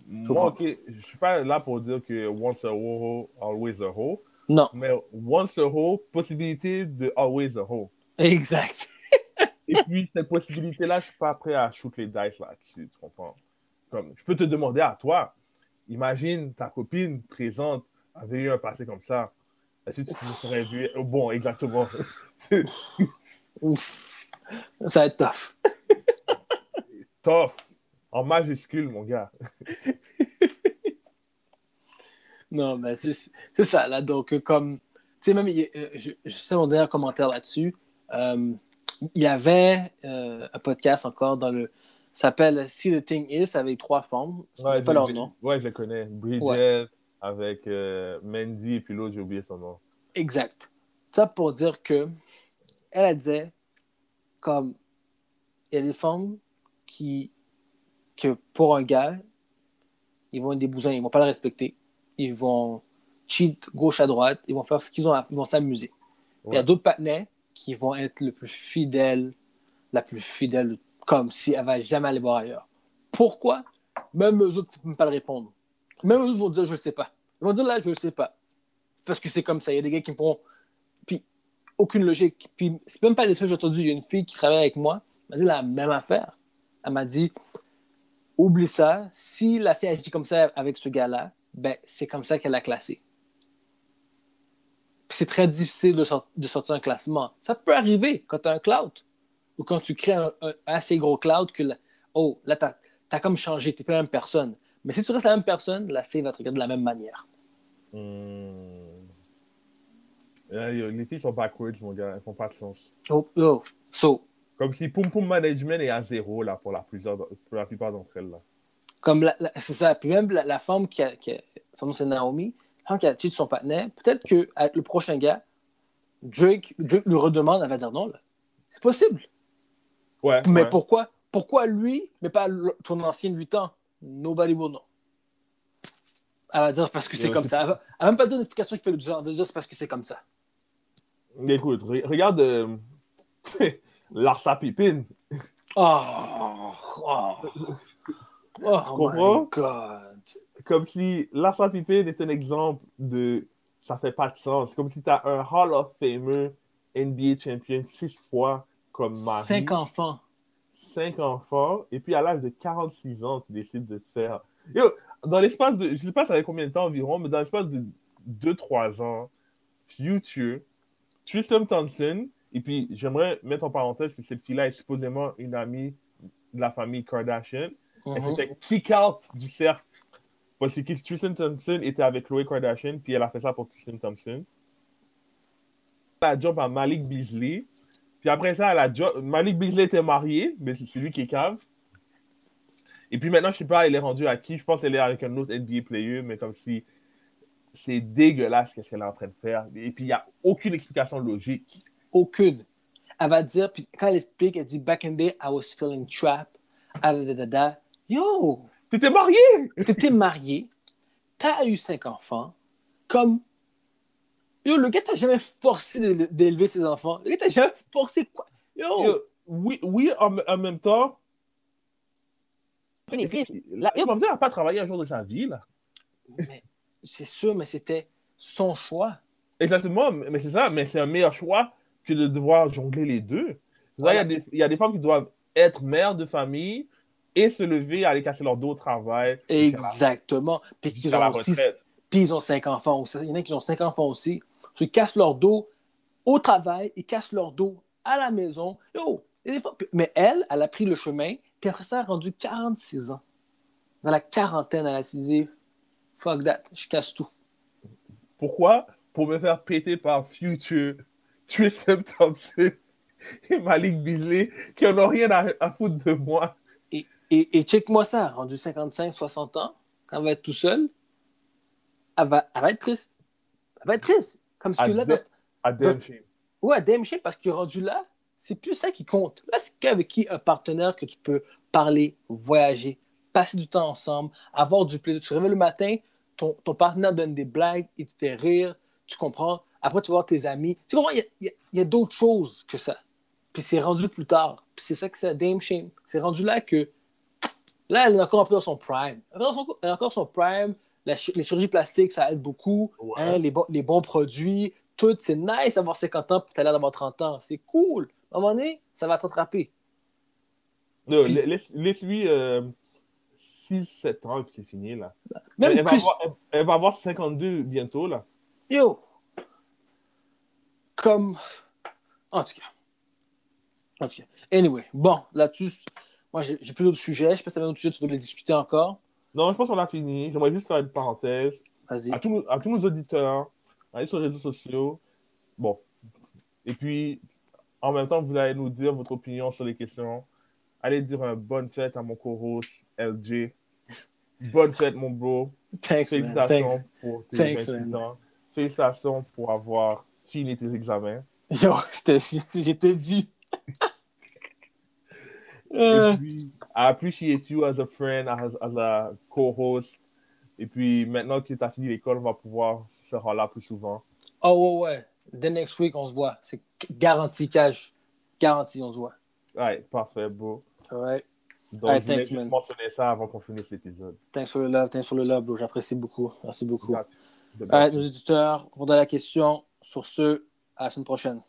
Moi, ok, je suis pas là pour dire que once a hoe, always a hoe, Non, mais once a hoe, possibilité de always a hoe. exact. Et puis, cette possibilité-là, je suis pas prêt à shoot les dice là-dessus, tu comprends? Comme, je peux te demander à toi, imagine ta copine présente avait eu un passé comme ça. Est-ce que tu me serais vu? oh, Bon, exactement. (laughs) Ouf. Ça va être tough. (laughs) Tough. En majuscule, mon gars. (laughs) Non, mais c'est ça, là. Donc, euh, comme, tu sais, même, euh, je, je sais mon dernier commentaire là-dessus. Euh, il y avait euh, un podcast encore dans le s'appelle See the Thing Is avec trois femmes. Je ne Ouais, pas leur nom. Ouais, je les connais. Bridget Ouais. avec euh, Mandy et puis l'autre, j'ai oublié son nom. Exact. Ça pour dire que elle, elle disait comme il y a des femmes qui que pour un gars, ils vont être des bousins, ils vont pas le respecter. Ils vont cheat gauche à droite, ils vont faire ce qu'ils ont à, ils vont s'amuser. Puis Il y a Ouais. d'autres partenaires qui vont être le plus fidèle, la plus fidèle, comme si elle va jamais aller voir ailleurs. Pourquoi? Même eux autres, ils ne peuvent pas le répondre. Même eux autres vont dire, je ne sais pas. Ils vont dire, là, je ne sais pas. Parce que c'est comme ça. Il y a des gars qui me font. Puis, aucune logique. Puis, c'est même pas les seuls que j'ai entendu. Il y a une fille qui travaille avec moi. Elle m'a dit la même affaire. Elle m'a dit, oublie ça. Si la fille agit comme ça avec ce gars-là, ben, c'est comme ça qu'elle a classé. Puis c'est très difficile de, de sortir un classement. Ça peut arriver quand tu as un cloud ou quand tu crées un, un assez gros cloud que, oh, là, tu as, comme changé, tu n'es plus la même personne. Mais si tu restes la même personne, la fille va te regarder de la même manière. Hmm. Yo, les filles sont backwards, mon gars. Elles font pas de sens. Oh, oh. So, Comme si Pum Pum Management est à zéro là, pour, la plusieurs, pour la plupart d'entre elles. Là. comme la- la- c'est ça. Puis même la, la femme qui a, qui a- son nom c'est Naomi, la femme qui a cheat son partenaire, peut-être qu'avec le prochain gars, Drake, Drake lui redemande, elle va dire non, là. C'est possible. Ouais. Mais ouais. pourquoi, pourquoi lui, mais pas ton ancien 8 ans? Nobody will know. Elle va dire parce que c'est comme ça. Elle va, elle va même pas dire une explication qui fait du sens. Elle va dire c'est parce que c'est comme ça. Écoute, re- regarde euh, (laughs) Larsa Pipin. Oh, oh, oh comprends? my God. Comme si Larsa Pipin est un exemple de ça fait pas de sens. Comme si tu as un Hall of Famer NBA champion six fois comme mari. Cinq enfants. cinq enfants, et puis à l'âge de 46 ans, tu décides de te faire. Yo, dans l'espace de. Je sais pas ça fait combien de temps environ, mais dans l'espace de 2-3 ans, Future, Tristan Thompson, et puis j'aimerais mettre en parenthèse que cette fille-là est supposément une amie de la famille Kardashian. Elle s'est Mhm. fait kick out du cercle parce que Tristan Thompson était avec Khloe Kardashian, puis elle a fait ça pour Tristan Thompson. Elle job à Malik Beasley. Puis après ça, elle a job... Malik Beasley était marié, mais c'est lui qui est cave. Et puis maintenant, je sais pas, elle est rendue à qui. Je pense qu'elle est avec un autre NBA player, mais comme si c'est dégueulasse ce qu'elle est en train de faire. Et puis il n'y a aucune explication logique. Aucune. Elle va dire, puis quand elle explique, elle dit Back in the day, I was feeling trapped. Ah, da, da, da, da. Yo, T'étais marié! t'étais marié, t'as eu cinq enfants, comme. Yo, le gars t'a jamais forcé d'é- d'élever ses enfants. Le gars t'a jamais forcé quoi? Yo, Yo, oui, oui en, en même temps, elle n'a pas travaillé un jour de sa vie. Là. mais c'est sûr, mais c'était son choix. Exactement, mais c'est ça, mais c'est un meilleur choix que de devoir jongler les deux. Là, il y, Voilà. a des- il y a des femmes qui doivent être mères de famille et se lever, aller casser leur dos au travail. Exactement. Puis ont aussi. retraite. Puis ils ont cinq enfants aussi. Il y en a qui ont cinq enfants aussi. Ils cassent leur dos au travail, ils cassent leur dos à la maison. Yo, mais elle, elle a pris le chemin, puis après ça, elle a rendu 46 ans. Dans la quarantaine, elle a dit Fuck that, je casse tout. Pourquoi? Pour me faire péter par Future, Tristan Thompson (laughs) et Malik Beasley qui en ont rien à, à foutre de moi. Et, et, et check-moi ça, rendu 55, 60 ans, quand elle va être tout seule, elle va, elle va être triste. Elle va être triste. Comme si À dé- dans- À shame, parce qu'il est rendu là, c'est plus ça qui compte. Là, c'est qu'avec qui un partenaire que tu peux parler, voyager, passer du temps ensemble, avoir du plaisir. Tu te réveilles le matin, ton, ton partenaire donne des blagues, il te fait rire, tu comprends. Après, tu vas voir tes amis. Tu comprends, il y a, d'autres choses que ça. Puis c'est rendu plus tard. Puis c'est ça que c'est damn shame. C'est rendu là que. Là, elle est encore un peu dans son prime. Elle est encore elle est encore son prime. La les chirurgies plastiques, ça aide beaucoup. Ouais. Hein, les, bons, les bons produits, tout. C'est nice d'avoir 50 ans puis tu as l'air d'avoir 30 ans. C'est cool. À un moment donné, ça va t'attraper. Non, Puis- la- laisse- Laisse-lui 6-7 ans et puis c'est fini là. Même elle, va avoir, elle- elle va avoir 52 bientôt là. Yo! Comme. En tout cas. En tout cas. Anyway, bon, là-dessus, moi, j'ai plus d'autres sujets. Je pas si tu avais d'autres sujets, tu veux les discuter encore. Non, je pense qu'on a fini. J'aimerais juste faire une parenthèse. Vas-y. À tous, nos- à tous nos auditeurs, allez sur les réseaux sociaux. Bon. Et puis, en même temps, vous allez nous dire votre opinion sur les questions. allez dire une bonne fête à mon co-host LJ. Bonne fête, mon bro. Thanks, man. Félicitations Thanks. pour tes Thanks, 28 man. Félicitations pour avoir fini tes examens. Yo, (laughs) c'était, j'étais dû. (laughs) Et Euh, puis, I appreciate you as a friend, as, as a co-host. Et puis, maintenant que tu as fini l'école, on va pouvoir se rendre là plus souvent. oh, ouais, ouais. The next week, on se voit. C'est garanti cash. Garanti, on se voit. Ouais, parfait, bro. Ouais. Donc, Ouais, je thanks, juste mentionner ça avant qu'on finisse l'épisode. Thanks for the love. Thanks for the love, bro. J'apprécie beaucoup. Merci beaucoup. Alright, best. nos éditeurs, répondez à la question. Sur ce, à la semaine prochaine.